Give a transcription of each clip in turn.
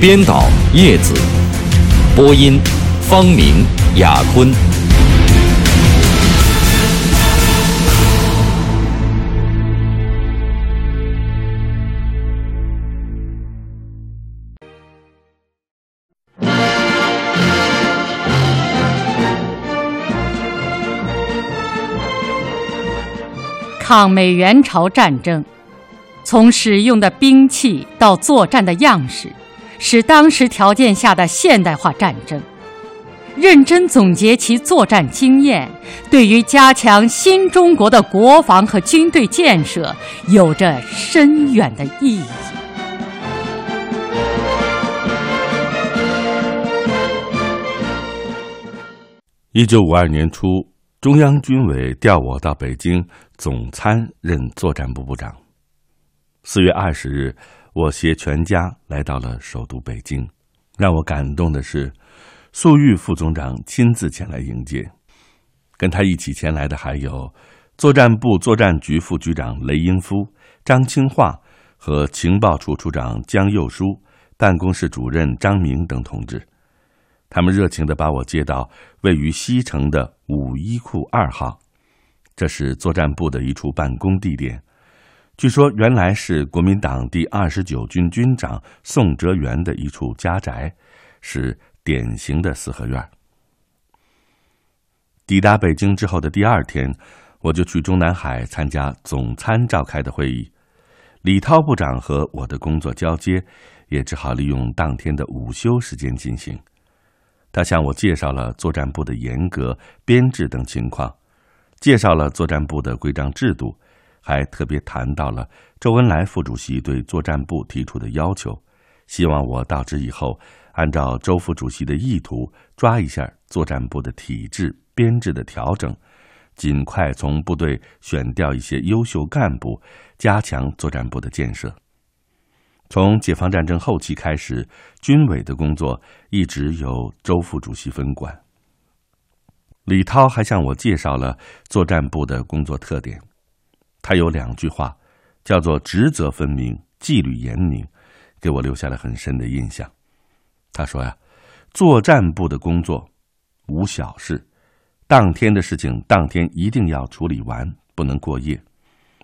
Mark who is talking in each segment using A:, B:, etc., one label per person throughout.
A: 编导叶子，播音方明、雅坤。
B: 抗美援朝战争，从使用的兵器到作战的样式。是当时条件下的现代化战争，认真总结其作战经验，对于加强新中国的国防和军队建设有着深远的意义。
C: 一九五二年初，中央军委调我到北京总参任作战部部长。四月二十日。我携全家来到了首都北京，让我感动的是，粟裕副总长亲自前来迎接，跟他一起前来的还有作战部作战局副局长雷英夫、张清化和情报处处长江右书、办公室主任张明等同志。他们热情地把我接到位于西城的五一库二号，这是作战部的一处办公地点。据说原来是国民党第二十九军军长宋哲元的一处家宅，是典型的四合院。抵达北京之后的第二天，我就去中南海参加总参召开的会议。李涛部长和我的工作交接，也只好利用当天的午休时间进行。他向我介绍了作战部的严格编制等情况，介绍了作战部的规章制度。还特别谈到了周恩来副主席对作战部提出的要求，希望我到职以后，按照周副主席的意图，抓一下作战部的体制编制的调整，尽快从部队选调一些优秀干部，加强作战部的建设。从解放战争后期开始，军委的工作一直由周副主席分管。李涛还向我介绍了作战部的工作特点。他有两句话，叫做“职责分明，纪律严明”，给我留下了很深的印象。他说呀，作战部的工作无小事，当天的事情当天一定要处理完，不能过夜。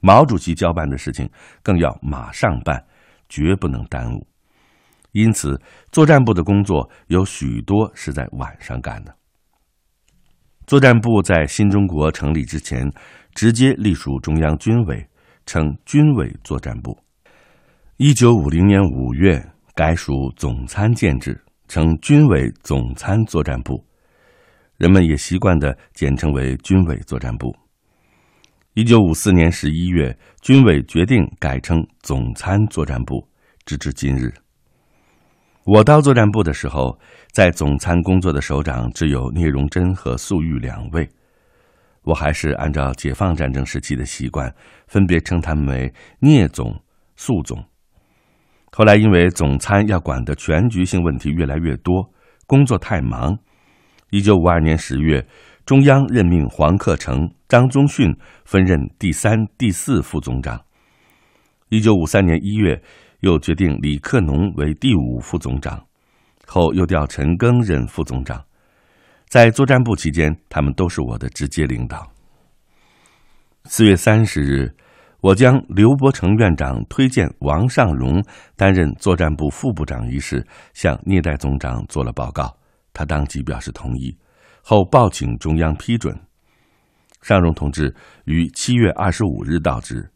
C: 毛主席交办的事情更要马上办，绝不能耽误。因此，作战部的工作有许多是在晚上干的。作战部在新中国成立之前。直接隶属中央军委，称军委作战部。一九五零年五月改属总参建制，称军委总参作战部。人们也习惯的简称为军委作战部。一九五四年十一月，军委决定改称总参作战部，直至今日。我到作战部的时候，在总参工作的首长只有聂荣臻和粟裕两位。我还是按照解放战争时期的习惯，分别称他们为聂总、粟总。后来因为总参要管的全局性问题越来越多，工作太忙。一九五二年十月，中央任命黄克诚、张宗逊分任第三、第四副总长。一九五三年一月，又决定李克农为第五副总长，后又调陈赓任副总长。在作战部期间，他们都是我的直接领导。四月三十日，我将刘伯承院长推荐王尚荣担任作战部副部长一事向聂代总长做了报告，他当即表示同意，后报请中央批准。尚荣同志于七月二十五日到职，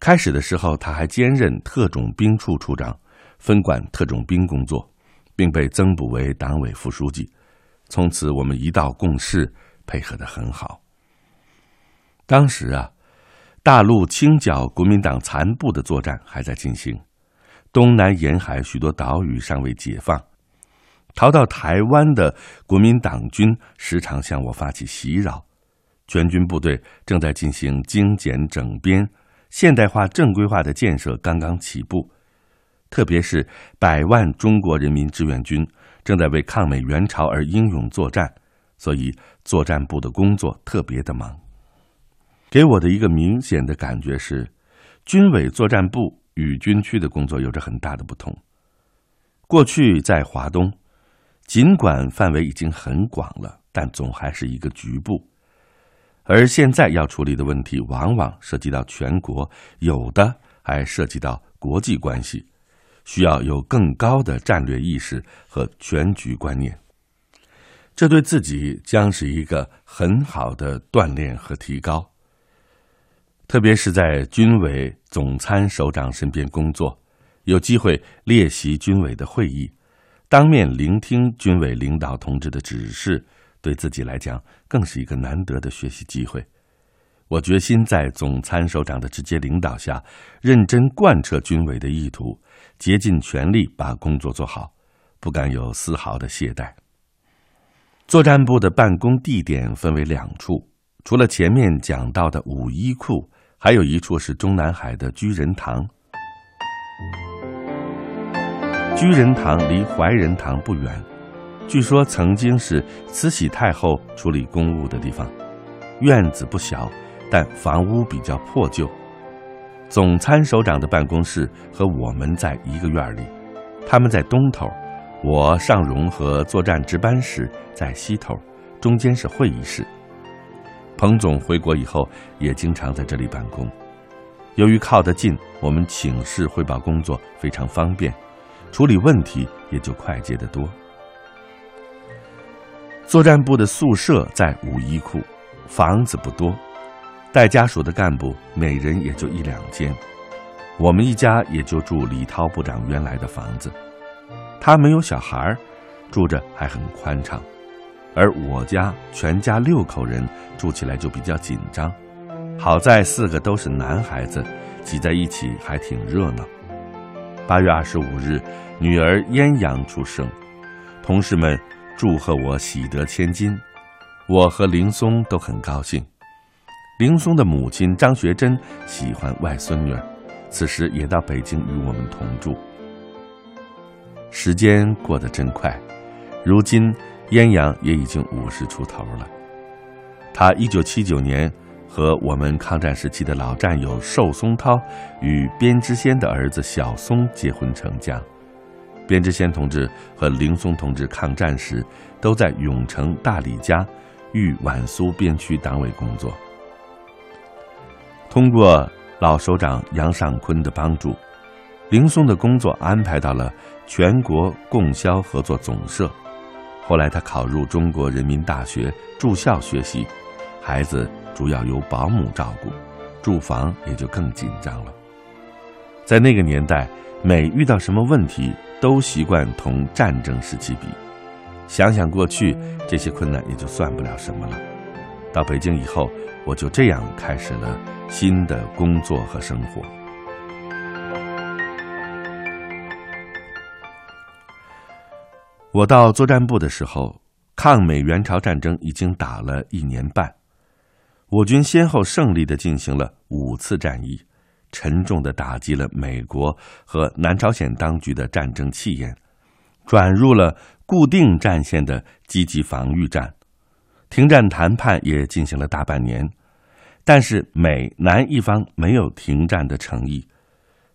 C: 开始的时候他还兼任特种兵处处长，分管特种兵工作，并被增补为党委副书记。从此，我们一道共事，配合的很好。当时啊，大陆清剿国民党残部的作战还在进行，东南沿海许多岛屿尚未解放，逃到台湾的国民党军时常向我发起袭扰。全军部队正在进行精简整编、现代化正规化的建设刚刚起步，特别是百万中国人民志愿军正在为抗美援朝而英勇作战，所以作战部的工作特别的忙。给我的一个明显的感觉是，军委作战部与军区的工作有着很大的不同。过去在华东，尽管范围已经很广了，但总还是一个局部。而现在要处理的问题，往往涉及到全国，有的还涉及到国际关系，需要有更高的战略意识和全局观念。这对自己将是一个很好的锻炼和提高。特别是在军委总参首长身边工作，有机会列席军委的会议，当面聆听军委领导同志的指示。对自己来讲，更是一个难得的学习机会。我决心在总参首长的直接领导下，认真贯彻军委的意图，竭尽全力把工作做好，不敢有丝毫的懈怠。作战部的办公地点分为两处，除了前面讲到的五一库，还有一处是中南海的居仁堂。居仁堂离怀仁堂不远。据说曾经是慈禧太后处理公务的地方，院子不小，但房屋比较破旧。总参首长的办公室和我们在一个院里，他们在东头，我尚荣和作战值班室在西头，中间是会议室。彭总回国以后也经常在这里办公。由于靠得近，我们请示汇报工作非常方便，处理问题也就快捷得多。作战部的宿舍在五一库，房子不多，带家属的干部每人也就一两间。我们一家也就住李涛部长原来的房子，他没有小孩，住着还很宽敞。而我家全家六口人住起来就比较紧张，好在四个都是男孩子，挤在一起还挺热闹。八月二十五日，女儿嫣阳出生，同事们。祝贺我喜得千金，我和林松都很高兴。林松的母亲张学珍喜欢外孙女，此时也到北京与我们同住。时间过得真快，如今燕阳也已经五十出头了。他一九七九年和我们抗战时期的老战友寿松涛与边之先的儿子小松结婚成家。边知先同志和林松同志抗战时，都在永城大李家豫皖苏边区党委工作。通过老首长杨尚昆的帮助，林松的工作安排到了全国供销合作总社。后来他考入中国人民大学住校学习，孩子主要由保姆照顾，住房也就更紧张了。在那个年代，每遇到什么问题，都习惯同战争时期比，想想过去这些困难也就算不了什么了。到北京以后，我就这样开始了新的工作和生活。我到作战部的时候，抗美援朝战争已经打了一年半，我军先后胜利的进行了五次战役。沉重的打击了美国和南朝鲜当局的战争气焰，转入了固定战线的积极防御战。停战谈判也进行了大半年，但是美南一方没有停战的诚意，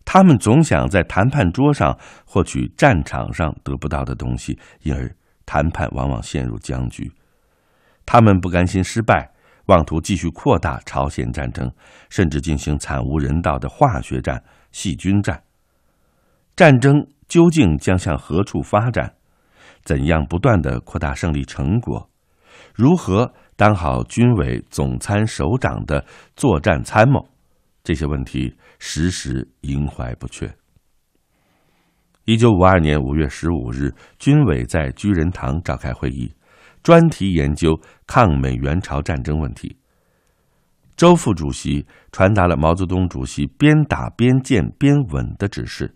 C: 他们总想在谈判桌上获取战场上得不到的东西，因而谈判往往陷入僵局。他们不甘心失败。妄图继续扩大朝鲜战争，甚至进行惨无人道的化学战、细菌战。战争究竟将向何处发展？怎样不断的扩大胜利成果？如何当好军委总参首长的作战参谋？这些问题时时萦怀不却。一九五二年五月十五日，军委在居仁堂召开会议。专题研究抗美援朝战争问题。周副主席传达了毛泽东主席边打边建边稳的指示，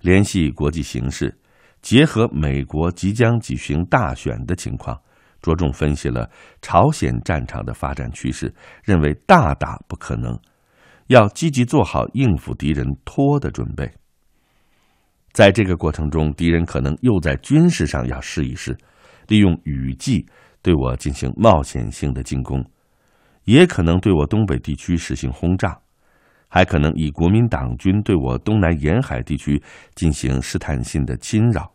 C: 联系国际形势，结合美国即将举行大选的情况，着重分析了朝鲜战场的发展趋势，认为大打不可能，要积极做好应付敌人拖的准备。在这个过程中，敌人可能又在军事上要试一试，利用雨季对我进行冒险性的进攻，也可能对我东北地区实行轰炸。还可能以国民党军对我东南沿海地区进行试探性的侵扰。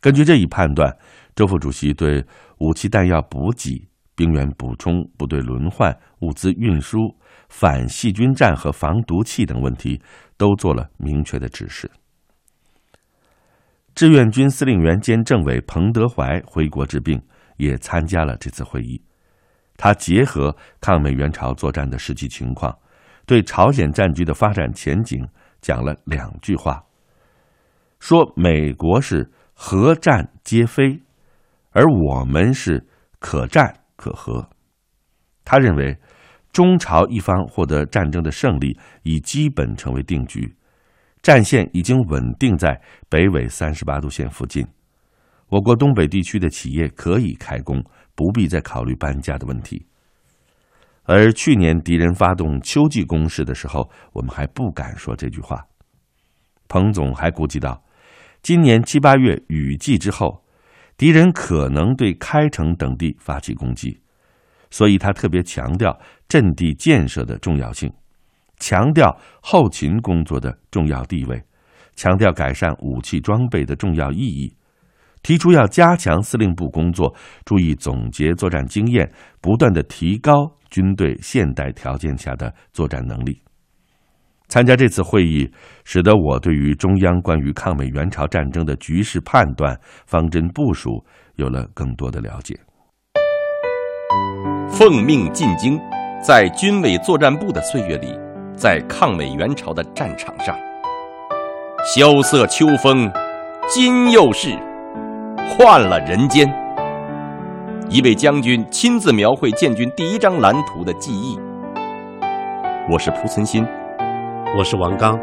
C: 根据这一判断，周副主席对武器弹药补给、兵员补充、部队轮换、物资运输、反细菌战和防毒气等问题都做了明确的指示。志愿军司令员兼政委彭德怀回国治病，也参加了这次会议。他结合抗美援朝作战的实际情况。对朝鲜战局的发展前景讲了两句话，说美国是核战皆非，而我们是可战可和。他认为，中朝一方获得战争的胜利已基本成为定局，战线已经稳定在北纬三十八度线附近，我国东北地区的企业可以开工，不必再考虑搬家的问题。而去年敌人发动秋季攻势的时候，我们还不敢说这句话。彭总还估计到，今年七八月雨季之后，敌人可能对开城等地发起攻击，所以他特别强调阵地建设的重要性，强调后勤工作的重要地位，强调改善武器装备的重要意义。提出要加强司令部工作，注意总结作战经验，不断的提高军队现代条件下的作战能力。参加这次会议，使得我对于中央关于抗美援朝战争的局势判断、方针部署有了更多的了解。
A: 奉命进京，在军委作战部的岁月里，在抗美援朝的战场上，萧瑟秋风，今又是。换了人间，一位将军亲自描绘建军第一张蓝图的记忆。我是蒲存昕，
D: 我是王刚。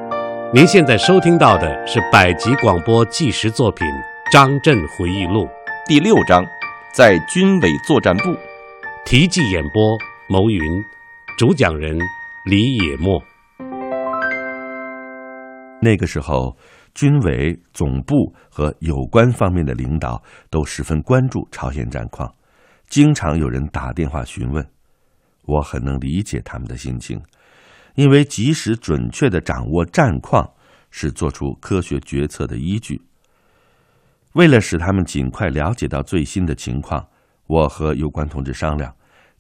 D: 您现在收听到的是百集广播纪实作品《张震回忆录》
A: 第六章，在军委作战部。
D: 题记演播：牟云，主讲人李野墨。
C: 那个时候。军委总部和有关方面的领导都十分关注朝鲜战况，经常有人打电话询问。我很能理解他们的心情，因为及时准确的掌握战况是做出科学决策的依据。为了使他们尽快了解到最新的情况，我和有关同志商量，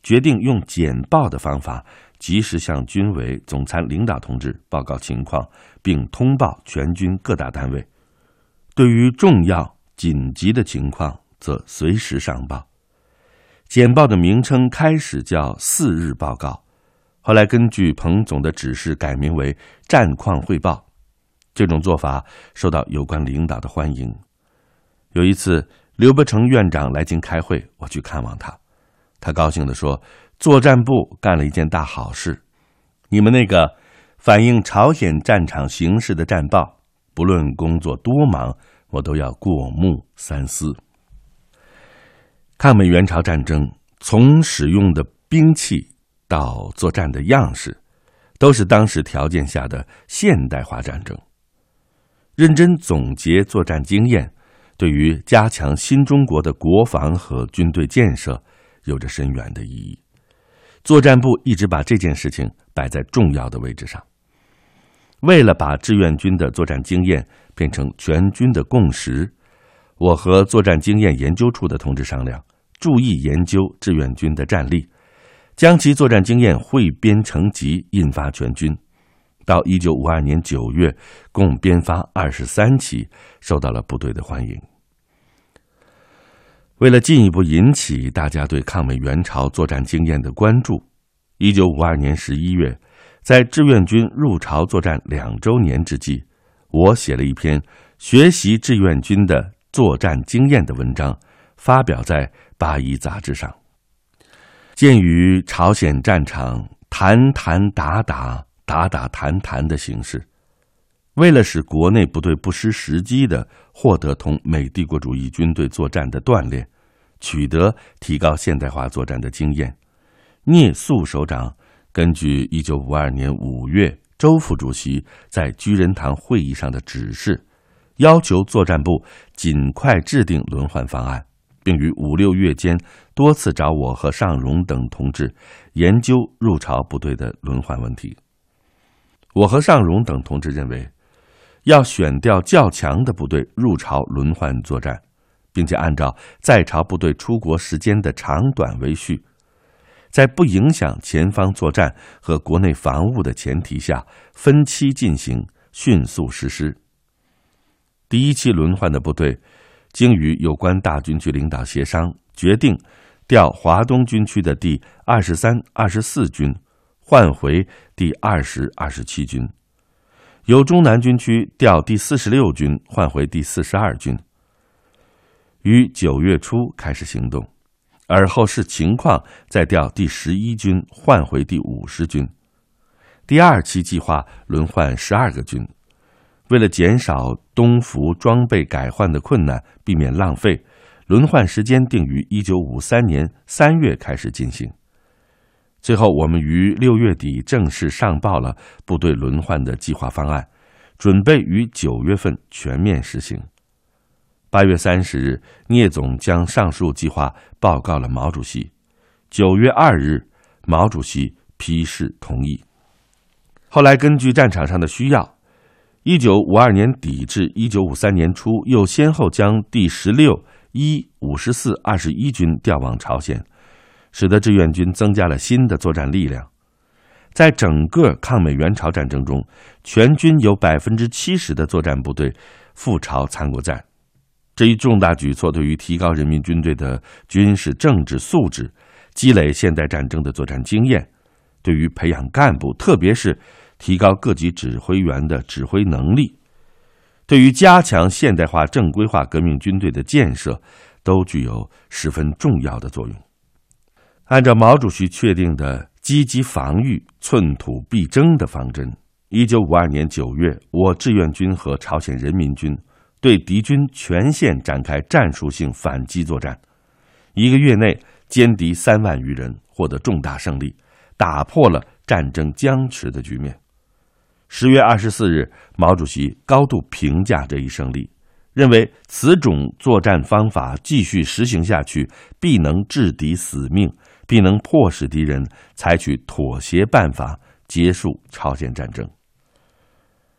C: 决定用简报的方法。及时向军委总参领导同志报告情况，并通报全军各大单位。对于重要紧急的情况，则随时上报。简报的名称开始叫“四日报告”，后来根据彭总的指示改名为“战况汇报”。这种做法受到有关领导的欢迎。有一次，刘伯承院长来京开会，我去看望他，他高兴地说。作战部干了一件大好事，你们那个反映朝鲜战场形势的战报，不论工作多忙，我都要过目三思。抗美援朝战争从使用的兵器到作战的样式，都是当时条件下的现代化战争。认真总结作战经验，对于加强新中国的国防和军队建设，有着深远的意义。作战部一直把这件事情摆在重要的位置上。为了把志愿军的作战经验变成全军的共识，我和作战经验研究处的同志商量，注意研究志愿军的战例，将其作战经验汇编成集，印发全军。到一九五二年九月，共编发二十三期，受到了部队的欢迎。为了进一步引起大家对抗美援朝作战经验的关注，一九五二年十一月，在志愿军入朝作战两周年之际，我写了一篇学习志愿军的作战经验的文章，发表在《八一》杂志上。鉴于朝鲜战场谈谈打打、打打谈谈的形式，为了使国内部队不失时机的获得同美帝国主义军队作战的锻炼，取得提高现代化作战的经验，聂肃首长根据一九五二年五月周副主席在居仁堂会议上的指示，要求作战部尽快制定轮换方案，并于五六月间多次找我和尚荣等同志研究入朝部队的轮换问题。我和尚荣等同志认为。要选调较强的部队入朝轮换作战，并且按照在朝部队出国时间的长短为序，在不影响前方作战和国内防务的前提下，分期进行，迅速实施。第一期轮换的部队，经与有关大军区领导协商，决定调华东军区的第二十三、二十四军，换回第二十二、十七军。由中南军区调第四十六军换回第四十二军，于九月初开始行动，而后视情况再调第十一军换回第五十军。第二期计划轮换十二个军，为了减少东服装备改换的困难，避免浪费，轮换时间定于一九五三年三月开始进行。最后，我们于六月底正式上报了部队轮换的计划方案，准备于九月份全面实行。八月三十日，聂总将上述计划报告了毛主席。九月二日，毛主席批示同意。后来，根据战场上的需要，一九五二年底至一九五三年初，又先后将第十六、一、五十四、二十一军调往朝鲜。使得志愿军增加了新的作战力量，在整个抗美援朝战争中，全军有百分之七十的作战部队赴朝参过战。这一重大举措对于提高人民军队的军事政治素质、积累现代战争的作战经验，对于培养干部，特别是提高各级指挥员的指挥能力，对于加强现代化正规化革命军队的建设，都具有十分重要的作用。按照毛主席确定的积极防御、寸土必争的方针，一九五二年九月，我志愿军和朝鲜人民军对敌军全线展开战术性反击作战，一个月内歼敌三万余人，获得重大胜利，打破了战争僵持的局面。十月二十四日，毛主席高度评价这一胜利，认为此种作战方法继续实行下去，必能制敌死命。必能迫使敌人采取妥协办法结束朝鲜战争。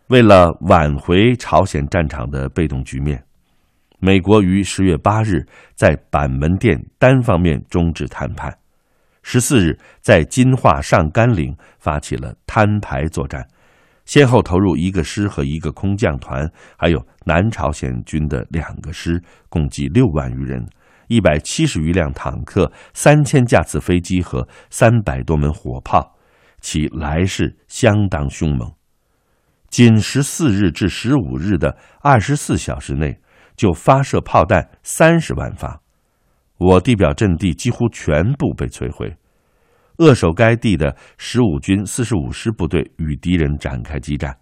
C: 为了挽回朝鲜战场的被动局面，美国于十月八日在板门店单方面终止谈判，十四日在金华上甘岭发起了摊牌作战，先后投入一个师和一个空降团，还有南朝鲜军的两个师，共计六万余人。一百七十余辆坦克、三千架次飞机和三百多门火炮，其来势相当凶猛。仅十四日至十五日的二十四小时内，就发射炮弹三十万发，我地表阵地几乎全部被摧毁。扼守该地的十五军四十五师部队与敌人展开激战。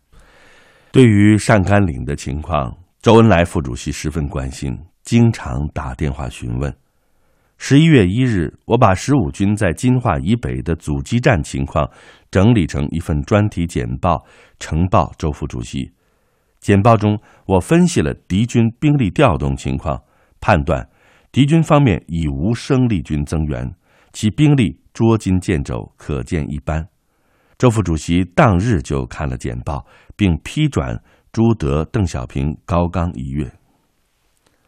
C: 对于上甘岭的情况，周恩来副主席十分关心。经常打电话询问。十一月一日，我把十五军在金华以北的阻击战情况整理成一份专题简报，呈报周副主席。简报中，我分析了敌军兵力调动情况，判断敌军方面已无生力军增援，其兵力捉襟见肘，可见一斑。周副主席当日就看了简报，并批转朱德、邓小平、高岗一阅。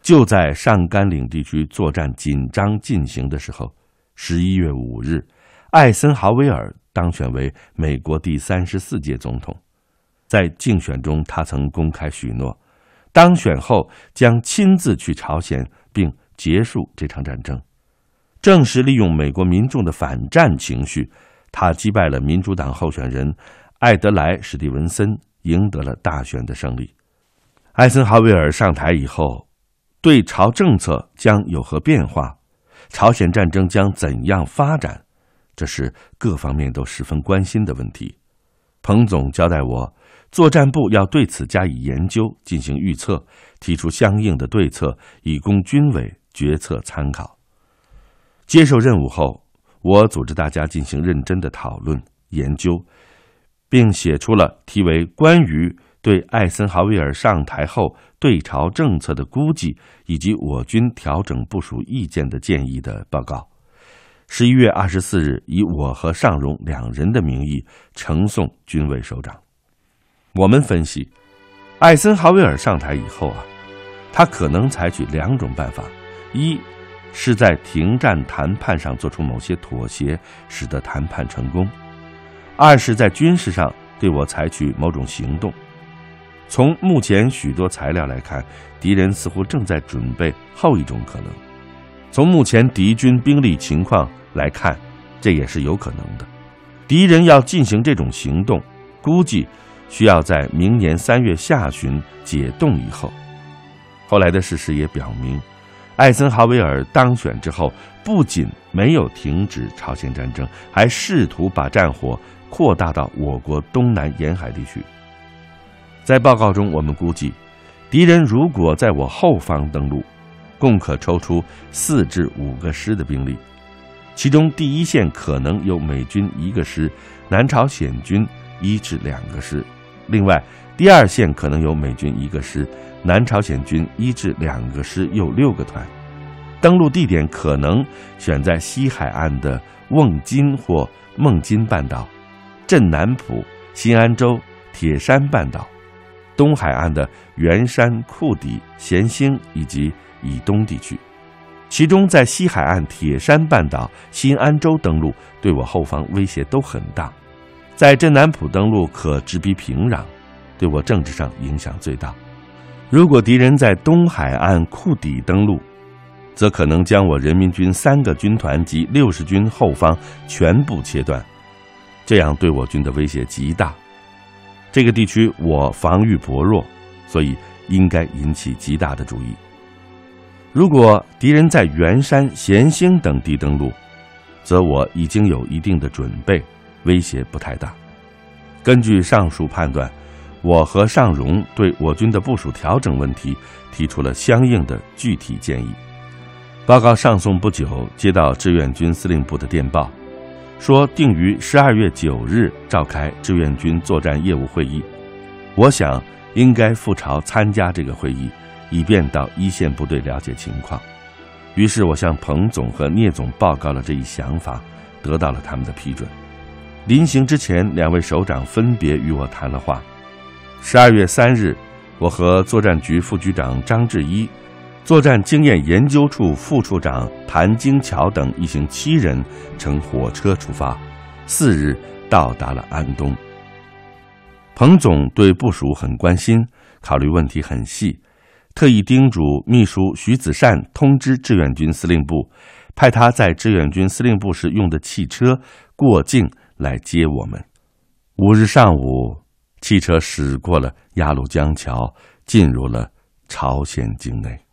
C: 就在上甘岭地区作战紧张进行的时候，十一月五日，艾森豪威尔当选为美国第三十四届总统。在竞选中，他曾公开许诺，当选后将亲自去朝鲜，并结束这场战争。正是利用美国民众的反战情绪，他击败了民主党候选人艾德莱·史蒂文森，赢得了大选的胜利。艾森豪威尔上台以后。对朝政策将有何变化？朝鲜战争将怎样发展？这是各方面都十分关心的问题。彭总交代我，作战部要对此加以研究，进行预测，提出相应的对策，以供军委决策参考。接受任务后，我组织大家进行认真的讨论研究，并写出了题为《关于对艾森豪威尔上台后对朝政策的估计以及我军调整部署意见的建议》的报告。十一月二十四日，以我和尚荣两人的名义呈送军委首长。我们分析，艾森豪威尔上台以后啊，他可能采取两种办法：一是在停战谈判上做出某些妥协，使得谈判成功；二是在军事上对我采取某种行动。从目前许多材料来看，敌人似乎正在准备后一种可能。从目前敌军兵力情况。来看，这也是有可能的。敌人要进行这种行动，估计需要在明年三月下旬解冻以后。后来的事实也表明，艾森豪威尔当选之后，不仅没有停止朝鲜战争，还试图把战火扩大到我国东南沿海地区。在报告中，我们估计，敌人如果在我后方登陆，共可抽出四至五个师的兵力。其中第一线可能有美军一个师，南朝鲜军一至两个师；另外，第二线可能有美军一个师，南朝鲜军一至两个师，又六个团。登陆地点可能选在西海岸的瓮津或孟津半岛、镇南浦、新安州、铁山半岛，东海岸的元山、库底、咸兴以及以东地区。其中，在西海岸铁山半岛、新安州登陆，对我后方威胁都很大；在镇南浦登陆，可直逼平壤，对我政治上影响最大。如果敌人在东海岸库底登陆，则可能将我人民军三个军团及六十军后方全部切断，这样对我军的威胁极大。这个地区我防御薄弱，所以应该引起极大的注意。如果敌人在元山、咸兴等地登陆，则我已经有一定的准备，威胁不太大。根据上述判断，我和尚荣对我军的部署调整问题提出了相应的具体建议。报告上送不久，接到志愿军司令部的电报，说定于十二月九日召开志愿军作战业务会议。我想应该赴朝参加这个会议。以便到一线部队了解情况，于是我向彭总和聂总报告了这一想法，得到了他们的批准。临行之前，两位首长分别与我谈了话。十二月三日，我和作战局副局长张志一、作战经验研究处副处长谭金桥等一行七人乘火车出发，四日到达了安东。彭总对部署很关心，考虑问题很细。特意叮嘱秘书徐子善通知志愿军司令部，派他在志愿军司令部时用的汽车过境来接我们。五日上午，汽车驶过了鸭绿江桥，进入了朝鲜境内。